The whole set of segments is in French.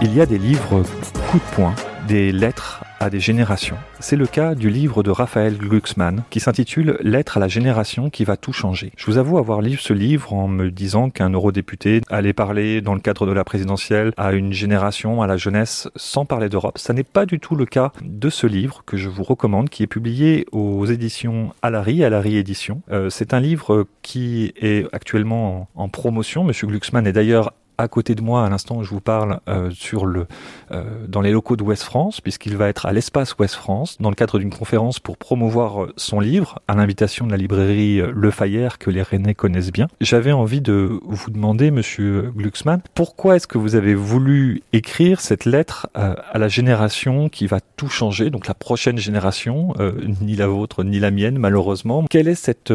Il y a des livres coup de poing, des lettres à des générations. C'est le cas du livre de Raphaël Glucksmann qui s'intitule Lettre à la génération qui va tout changer. Je vous avoue avoir lu ce livre en me disant qu'un eurodéputé allait parler dans le cadre de la présidentielle à une génération, à la jeunesse, sans parler d'Europe. Ça n'est pas du tout le cas de ce livre que je vous recommande, qui est publié aux éditions Alary, Alary Édition. Euh, c'est un livre qui est actuellement en, en promotion. Monsieur Glucksmann est d'ailleurs à côté de moi à l'instant où je vous parle euh, sur le euh, dans les locaux de Ouest France puisqu'il va être à l'espace Ouest France dans le cadre d'une conférence pour promouvoir euh, son livre à l'invitation de la librairie Le Fayère que les Rennais connaissent bien. J'avais envie de vous demander monsieur Glucksmann pourquoi est-ce que vous avez voulu écrire cette lettre euh, à la génération qui va tout changer donc la prochaine génération ni la vôtre ni la mienne malheureusement. Quelle est cette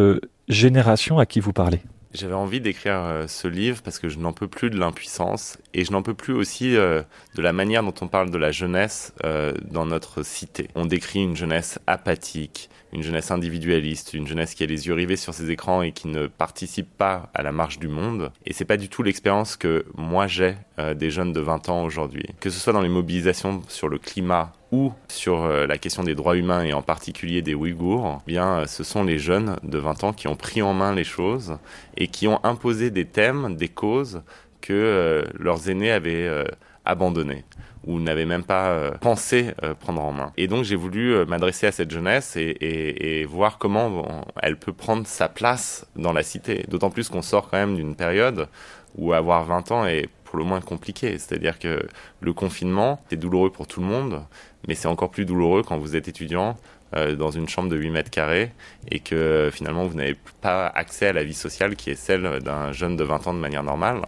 génération à qui vous parlez? J'avais envie d'écrire euh, ce livre parce que je n'en peux plus de l'impuissance et je n'en peux plus aussi euh, de la manière dont on parle de la jeunesse euh, dans notre cité. On décrit une jeunesse apathique, une jeunesse individualiste, une jeunesse qui a les yeux rivés sur ses écrans et qui ne participe pas à la marche du monde. Et c'est pas du tout l'expérience que moi j'ai euh, des jeunes de 20 ans aujourd'hui. Que ce soit dans les mobilisations sur le climat ou sur euh, la question des droits humains et en particulier des Ouïghours, eh bien euh, ce sont les jeunes de 20 ans qui ont pris en main les choses et qui ont imposé des thèmes, des causes que leurs aînés avaient euh, abandonnés ou n'avaient même pas euh, pensé euh, prendre en main. Et donc j'ai voulu euh, m'adresser à cette jeunesse et, voir comment elle peut prendre sa place dans la cité. D'autant plus qu'on sort quand même d'une période où avoir 20 ans est pour le moins compliqué. C'est-à-dire que le confinement, c'est douloureux pour tout le monde, mais c'est encore plus douloureux quand vous êtes étudiant euh, dans une chambre de 8 mètres carrés et que finalement vous n'avez pas accès à la vie sociale qui est celle d'un jeune de 20 ans de manière normale.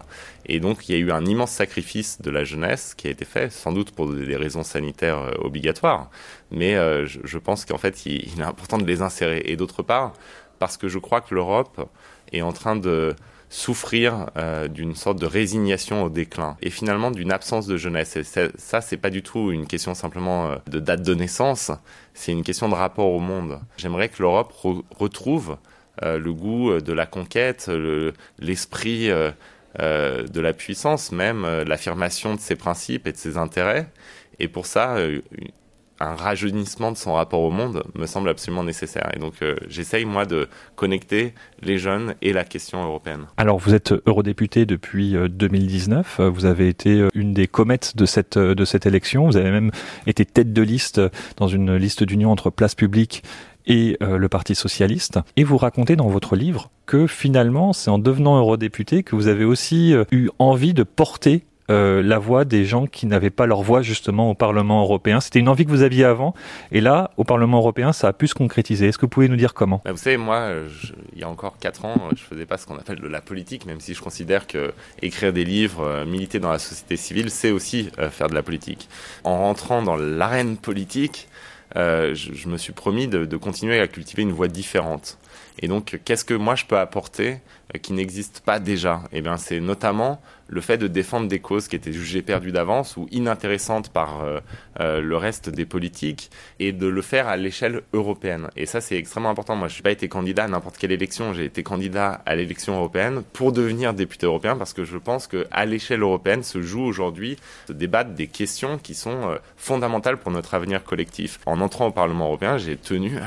Et donc il y a eu un immense sacrifice de la jeunesse qui a été fait, sans doute pour des raisons sanitaires euh, obligatoires, mais euh, je, pense qu'en fait il est important de les insérer. Et d'autre part, parce que je crois que l'Europe est en train de souffrir euh, d'une sorte de résignation au déclin et finalement d'une absence de jeunesse. Et ça, c'est pas du tout une question simplement euh, de date de naissance, c'est une question de rapport au monde. J'aimerais que l'Europe re retrouve euh, le goût de la conquête, l'esprit le, de la puissance, même l'affirmation de ses principes et de ses intérêts. Et pour ça, un rajeunissement de son rapport au monde me semble absolument nécessaire. Et donc euh, j'essaye moi de connecter les jeunes et la question européenne. Alors vous êtes eurodéputé depuis 2019, vous avez été une des comètes de cette, de cette élection, vous avez même été tête de liste dans une liste d'union entre Place Publique et euh, le Parti socialiste. Et vous racontez dans votre livre que finalement, c'est en devenant eurodéputé que vous avez aussi euh, eu envie de porter euh, la voix des gens qui n'avaient pas leur voix justement au Parlement européen. C'était une envie que vous aviez avant, et là, au Parlement européen, ça a pu se concrétiser. Est-ce que vous pouvez nous dire comment? Bah Vous savez, moi, je, il y a encore quatre ans, je faisais pas ce qu'on appelle de la politique, même si je considère que écrire des livres, euh, militer dans la société civile, c'est aussi euh, faire de la politique. En rentrant dans l'arène politique, euh, je, je, me suis promis de, de, continuer à cultiver une voix différente. Et donc, qu'est-ce que moi je peux apporter euh, qui n'existe pas déjà? Eh bien, c'est notamment le fait de défendre des causes qui étaient jugées perdues d'avance ou inintéressantes par euh, euh, le reste des politiques et de le faire à l'échelle européenne. Et ça, c'est extrêmement important. Moi, je n'ai pas été candidat à n'importe quelle élection. J'ai été candidat à l'élection européenne pour devenir député européen parce que je pense qu'à l'échelle européenne se joue aujourd'hui, se débattent des questions qui sont fondamentales pour notre avenir collectif. En entrant au Parlement européen, j'ai tenu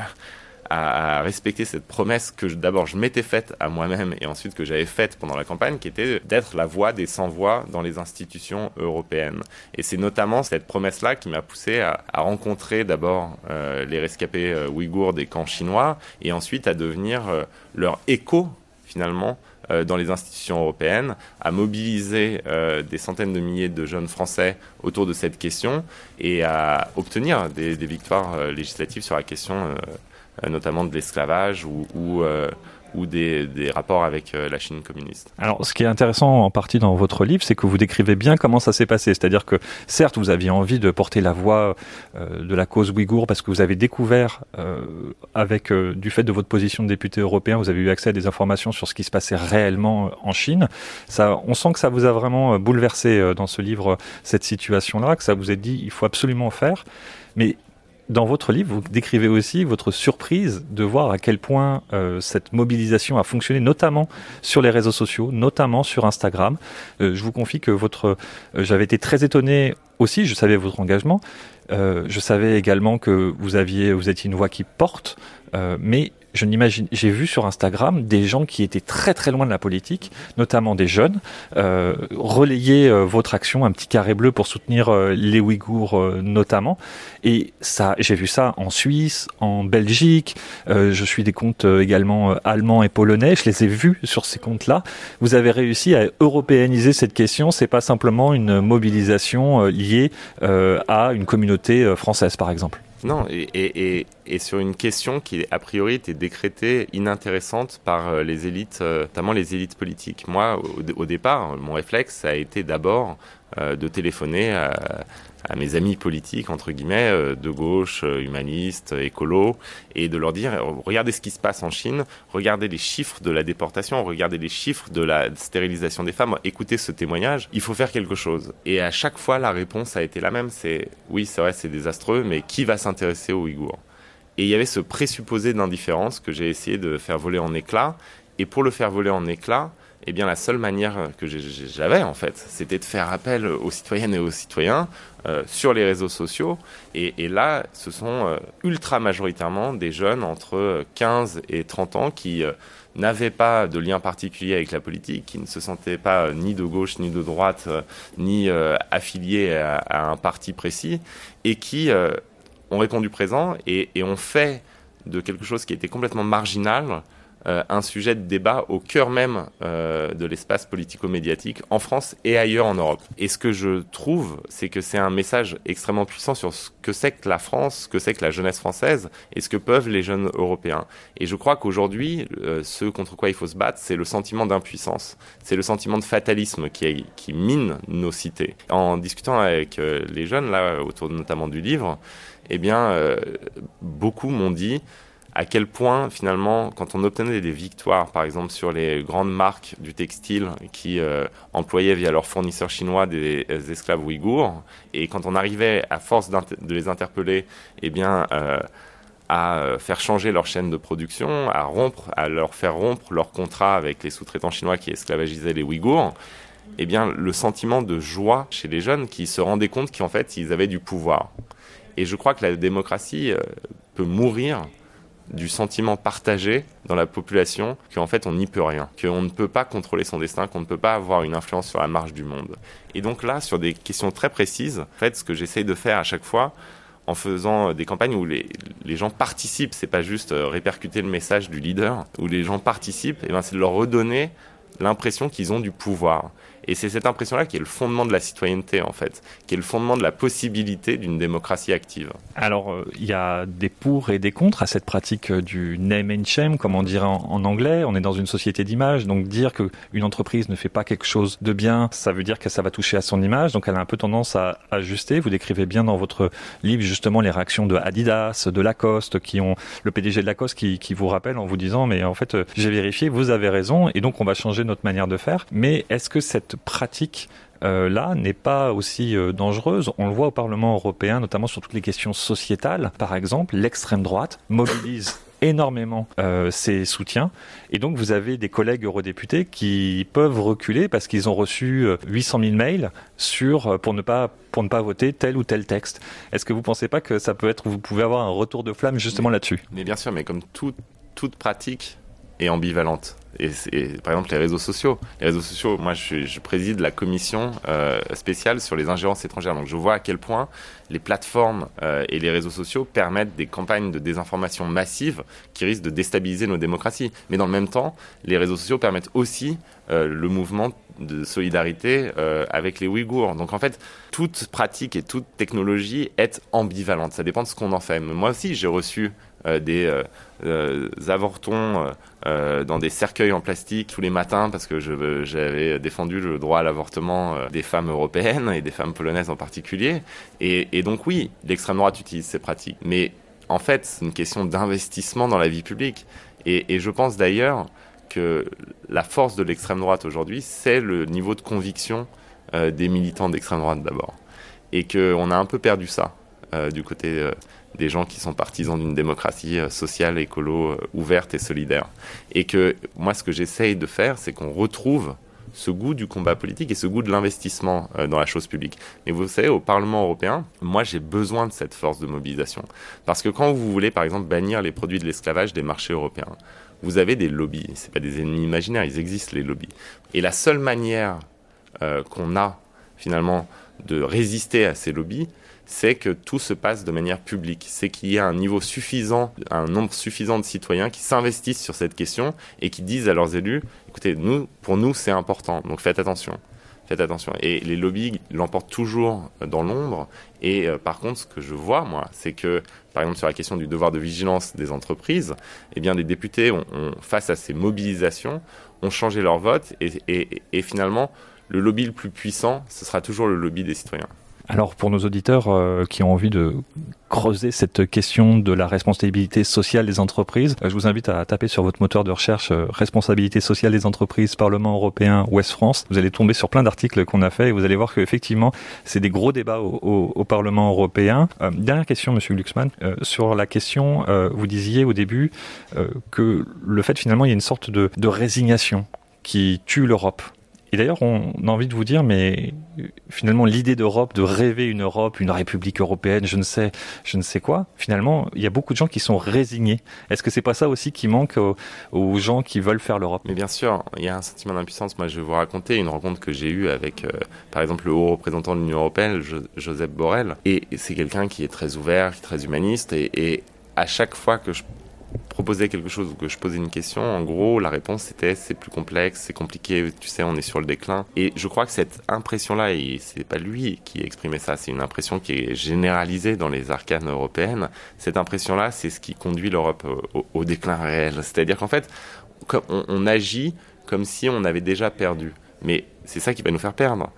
à, respecter cette promesse que d'abord je m'étais faite à moi-même et ensuite que j'avais faite pendant la campagne, qui était d'être la voix des sans-voix dans les institutions européennes. Et c'est notamment cette promesse-là qui m'a poussé à, rencontrer d'abord euh, les rescapés euh, ouïghours des camps chinois et ensuite à devenir euh, leur écho finalement dans les institutions européennes, à mobiliser des centaines de milliers de jeunes Français autour de cette question et à obtenir des, victoires législatives sur la question euh, notamment de l'esclavage ou, euh, des, rapports avec la Chine communiste. Alors, ce qui est intéressant en partie dans votre livre, c'est que vous décrivez bien comment ça s'est passé. C'est-à-dire que, certes, vous aviez envie de porter la voix de la cause ouïghour parce que vous avez découvert, avec du fait de votre position de député européen, vous avez eu accès à des informations sur ce qui se passait réellement en Chine. On sent que ça vous a vraiment bouleversé dans ce livre cette situation-là, que ça vous a dit il faut absolument faire. Mais dans votre livre, vous décrivez aussi votre surprise de voir à quel point euh, cette mobilisation a fonctionné, notamment sur les réseaux sociaux, notamment sur Instagram. Euh, je vous confie que votre, euh, j'avais été très étonné aussi. Je savais votre engagement. je savais également que vous aviez, vous étiez une voix qui porte, mais je n'imagine, j'ai vu sur Instagram des gens qui étaient très très loin de la politique, notamment des jeunes, euh, relayer euh, votre action, un petit carré bleu pour soutenir euh, les Ouïghours euh, notamment. Et ça, j'ai vu ça en Suisse, en Belgique. je suis des comptes également allemands et polonais. Je les ai vus sur ces comptes-là. Vous avez réussi à européaniser cette question. C'est pas simplement une mobilisation liée à une communauté française, par exemple. Non, et, sur une question qui, a priori, était décrétée inintéressante par euh, les élites, euh, notamment les élites politiques. Moi, au, départ, mon réflexe, ça a été d'abord euh, de téléphoner à, à mes amis politiques, entre guillemets, euh, de gauche, euh, humanistes, écolos, et de leur dire, regardez ce qui se passe en Chine, regardez les chiffres de la déportation, regardez les chiffres de la stérilisation des femmes, écoutez ce témoignage, il faut faire quelque chose. Et à chaque fois, la réponse a été la même, c'est, oui, c'est vrai, c'est désastreux, mais qui va s'intéresser aux Ouïghours? Et il y avait ce présupposé d'indifférence que j'ai essayé de faire voler en éclats, et pour le faire voler en éclats, eh bien la seule manière que j'avais en fait, c'était de faire appel aux citoyennes et aux citoyens euh, sur les réseaux sociaux. Et, là, ce sont euh, ultra majoritairement des jeunes entre 15 et 30 ans qui euh, n'avaient pas de lien particulier avec la politique, qui ne se sentaient pas ni de gauche ni de droite, ni affiliés à, un parti précis, et qui ont répondu présent et ont fait de quelque chose qui était complètement marginal euh, un sujet de débat au cœur même euh, de l'espace politico-médiatique en France et ailleurs en Europe. Et ce que je trouve, c'est que c'est un message extrêmement puissant sur ce que c'est que la France, ce que c'est que la jeunesse française et ce que peuvent les jeunes européens. Et je crois qu'aujourd'hui, euh, ce contre quoi il faut se battre, c'est le sentiment d'impuissance, c'est le sentiment de fatalisme qui, qui mine nos cités. En discutant avec les jeunes, là, autour notamment du livre, eh bien, beaucoup m'ont dit à quel point finalement, quand on obtenait des victoires, par exemple sur les grandes marques du textile qui euh, employaient via leurs fournisseurs chinois des, esclaves ouïghours, et quand on arrivait à force de les interpeller, eh bien, euh, à faire changer leur chaîne de production, à rompre, à leur faire rompre leur contrat avec les sous-traitants chinois qui esclavagisaient les Ouïghours, eh bien, le sentiment de joie chez les jeunes qui se rendaient compte qu'en fait, ils avaient du pouvoir. Et je crois que la démocratie euh, peut mourir du sentiment partagé dans la population qu'en fait on n'y peut rien, qu'on ne peut pas contrôler son destin, qu'on ne peut pas avoir une influence sur la marche du monde. Et donc là, sur des questions très précises, en fait, ce que j'essaye de faire à chaque fois, en faisant des campagnes où les, les gens participent, c'est pas juste euh, répercuter le message du leader, où les gens participent, et ben c'est de leur redonner l'impression qu'ils ont du pouvoir. Et c'est cette impression-là qui est le fondement de la citoyenneté, en fait, qui est le fondement de la possibilité d'une démocratie active. Alors, euh, il y a des pour et des contre à cette pratique euh, du name and shame, comme on dirait en, anglais. On est dans une société d'image, donc dire qu'une entreprise ne fait pas quelque chose de bien, ça veut dire que ça va toucher à son image, donc elle a un peu tendance à ajuster. Vous décrivez bien dans votre livre justement les réactions de Adidas, de Lacoste, qui ont le PDG de Lacoste qui, qui vous rappelle en vous disant, mais en fait, euh, j'ai vérifié, vous avez raison, et donc on va changer notre manière de faire. Mais est-ce que cette pratique euh, là n'est pas aussi euh, dangereuse. On le voit au Parlement européen, notamment sur toutes les questions sociétales. Par exemple, l'extrême droite mobilise énormément euh, ses soutiens. Et donc, vous avez des collègues eurodéputés qui peuvent reculer parce qu'ils ont reçu 800 000 mails sur, pour, ne pas, pour ne pas voter tel ou tel texte. Est-ce que vous ne pensez pas que ça peut être, vous pouvez avoir un retour de flamme justement là-dessus? Mais bien sûr, mais comme toute pratique est ambivalente et, par exemple les réseaux sociaux. Les réseaux sociaux, moi je, préside la commission euh, spéciale sur les ingérences étrangères, donc je vois à quel point les plateformes euh, et les réseaux sociaux permettent des campagnes de désinformation massives qui risquent de déstabiliser nos démocraties. Mais dans le même temps, les réseaux sociaux permettent aussi euh, le mouvement de solidarité euh, avec les Ouïghours. Donc en fait, toute pratique et toute technologie est ambivalente. Ça dépend de ce qu'on en fait. moi aussi, j'ai reçu euh, des euh, avortons dans des cercueils en plastique tous les matins parce que j'avais défendu le droit à l'avortement des femmes européennes et des femmes polonaises en particulier. Et, donc oui, l'extrême droite utilise ces pratiques. Mais en fait, c'est une question d'investissement dans la vie publique. Et je pense d'ailleurs que la force de l'extrême droite aujourd'hui, c'est le niveau de conviction euh, des militants d'extrême droite d'abord. Et qu'on a un peu perdu ça euh, du côté euh, des gens qui sont partisans d'une démocratie sociale, écolo, ouverte et solidaire. Et que moi, ce que j'essaye de faire, c'est qu'on retrouve ce goût du combat politique et ce goût de l'investissement dans la chose publique. Mais vous savez, au Parlement européen, moi j'ai besoin de cette force de mobilisation. Parce que quand vous voulez, par exemple, bannir les produits de l'esclavage des marchés européens, vous avez des lobbies. C'est pas des ennemis imaginaires, ils existent les lobbies. Et la seule manière euh, qu'on a finalement de résister à ces lobbies, c'est que tout se passe de manière publique. C'est qu'il y a un niveau suffisant, un nombre suffisant de citoyens qui s'investissent sur cette question et qui disent à leurs élus, écoutez, nous, pour nous, c'est important, donc faites attention faites attention. Et les lobbies l'emportent toujours dans l'ombre. Et euh, par contre, ce que je vois, moi, c'est que, par exemple, sur la question du devoir de vigilance des entreprises, eh bien, des députés, ont, face à ces mobilisations, ont changé leur vote. et finalement, le lobby le plus puissant, ce sera toujours le lobby des citoyens. Alors pour nos auditeurs euh, qui ont envie de creuser cette question de la responsabilité sociale des entreprises, euh, je vous invite à taper sur votre moteur de recherche euh, responsabilité sociale des entreprises, Parlement européen, Ouest France. Vous allez tomber sur plein d'articles qu'on a fait et vous allez voir qu'effectivement c'est des gros débats au, Parlement européen. dernière question, Monsieur Glucksmann, sur la question, vous disiez au début que le fait finalement il y a une sorte de, de résignation qui tue l'Europe. Et d'ailleurs, on a envie de vous dire, mais finalement, l'idée d'Europe, de rêver une Europe, une République européenne, je ne sais, je ne sais quoi. Finalement, il y a beaucoup de gens qui sont résignés. Est-ce que c'est pas ça aussi qui manque aux, gens qui veulent faire l'Europe? Mais bien sûr, il y a un sentiment d'impuissance. Moi, je vais vous raconter une rencontre que j'ai eue avec, euh, par exemple, le haut représentant de l'Union européenne, Joseph Borrell. Et c'est quelqu'un qui est très ouvert, qui est très humaniste, et à chaque fois que je proposais quelque chose ou que je posais une question, en gros, la réponse c'était c'est plus complexe, c'est compliqué, tu sais, on est sur le déclin. Et je crois que cette impression-là, et c'est pas lui qui exprimait ça, c'est une impression qui est généralisée dans les arcanes européennes. Cette impression-là, c'est ce qui conduit l'Europe au, déclin réel. C'est-à-dire qu'en fait, on agit comme si on avait déjà perdu. Mais c'est ça qui va nous faire perdre.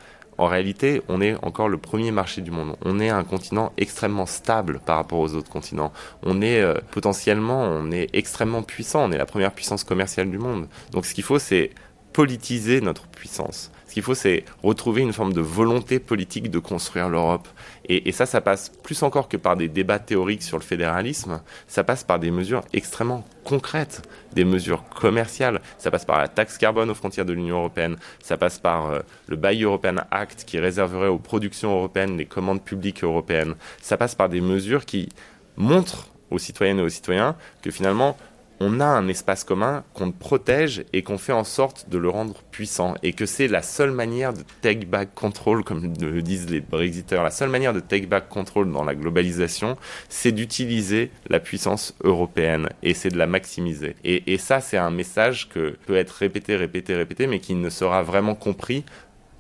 En réalité, on est encore le premier marché du monde. On est un continent extrêmement stable par rapport aux autres continents. On est euh, potentiellement, on est extrêmement puissant. On est la première puissance commerciale du monde. Donc ce qu'il faut, c'est politiser notre puissance. Ce qu'il faut, c'est retrouver une forme de volonté politique de construire l'Europe. Et, ça, ça passe plus encore que par des débats théoriques sur le fédéralisme, ça passe par des mesures extrêmement concrètes, des mesures commerciales. Ça passe par la taxe carbone aux frontières de l'Union européenne, ça passe par euh, le Buy European Act qui réserverait aux productions européennes les commandes publiques européennes. Ça passe par des mesures qui montrent aux citoyennes et aux citoyens que finalement on a un espace commun qu'on protège et qu'on fait en sorte de le rendre puissant et que c'est la seule manière de take back control, comme le disent les Brexiteurs, la seule manière de take back control dans la globalisation, c'est d'utiliser la puissance européenne et c'est de la maximiser. Et, ça, c'est un message que peut être répété, répété, répété, mais qui ne sera vraiment compris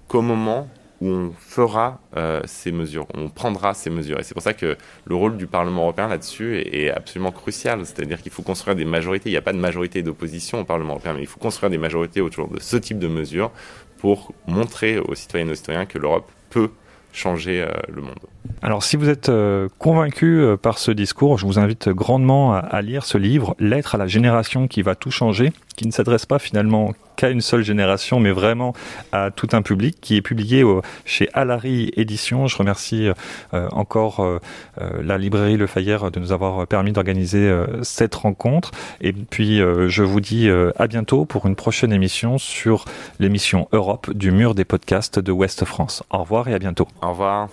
qu'au moment où on fera euh, ces mesures, on prendra ces mesures. Et c'est pour ça que le rôle du Parlement européen là-dessus est, absolument crucial. C'est-à-dire qu'il faut construire des majorités. Il n'y a pas de majorité d'opposition au Parlement européen, mais il faut construire des majorités autour de ce type de mesures pour montrer aux citoyennes et aux citoyens que l'Europe peut changer euh, le monde. Alors si vous êtes euh, convaincu par ce discours, je vous invite grandement à, lire ce livre, Lettre à la génération qui va tout changer, qui ne s'adresse pas finalement qu'à une seule génération, mais vraiment à tout un public, qui est publié chez Alary Éditions. Je remercie encore la librairie Le Fayère de nous avoir permis d'organiser cette rencontre. Et puis je vous dis à bientôt pour une prochaine émission sur l'émission Europe du mur des podcasts de Ouest France. Au revoir et à bientôt. Au revoir.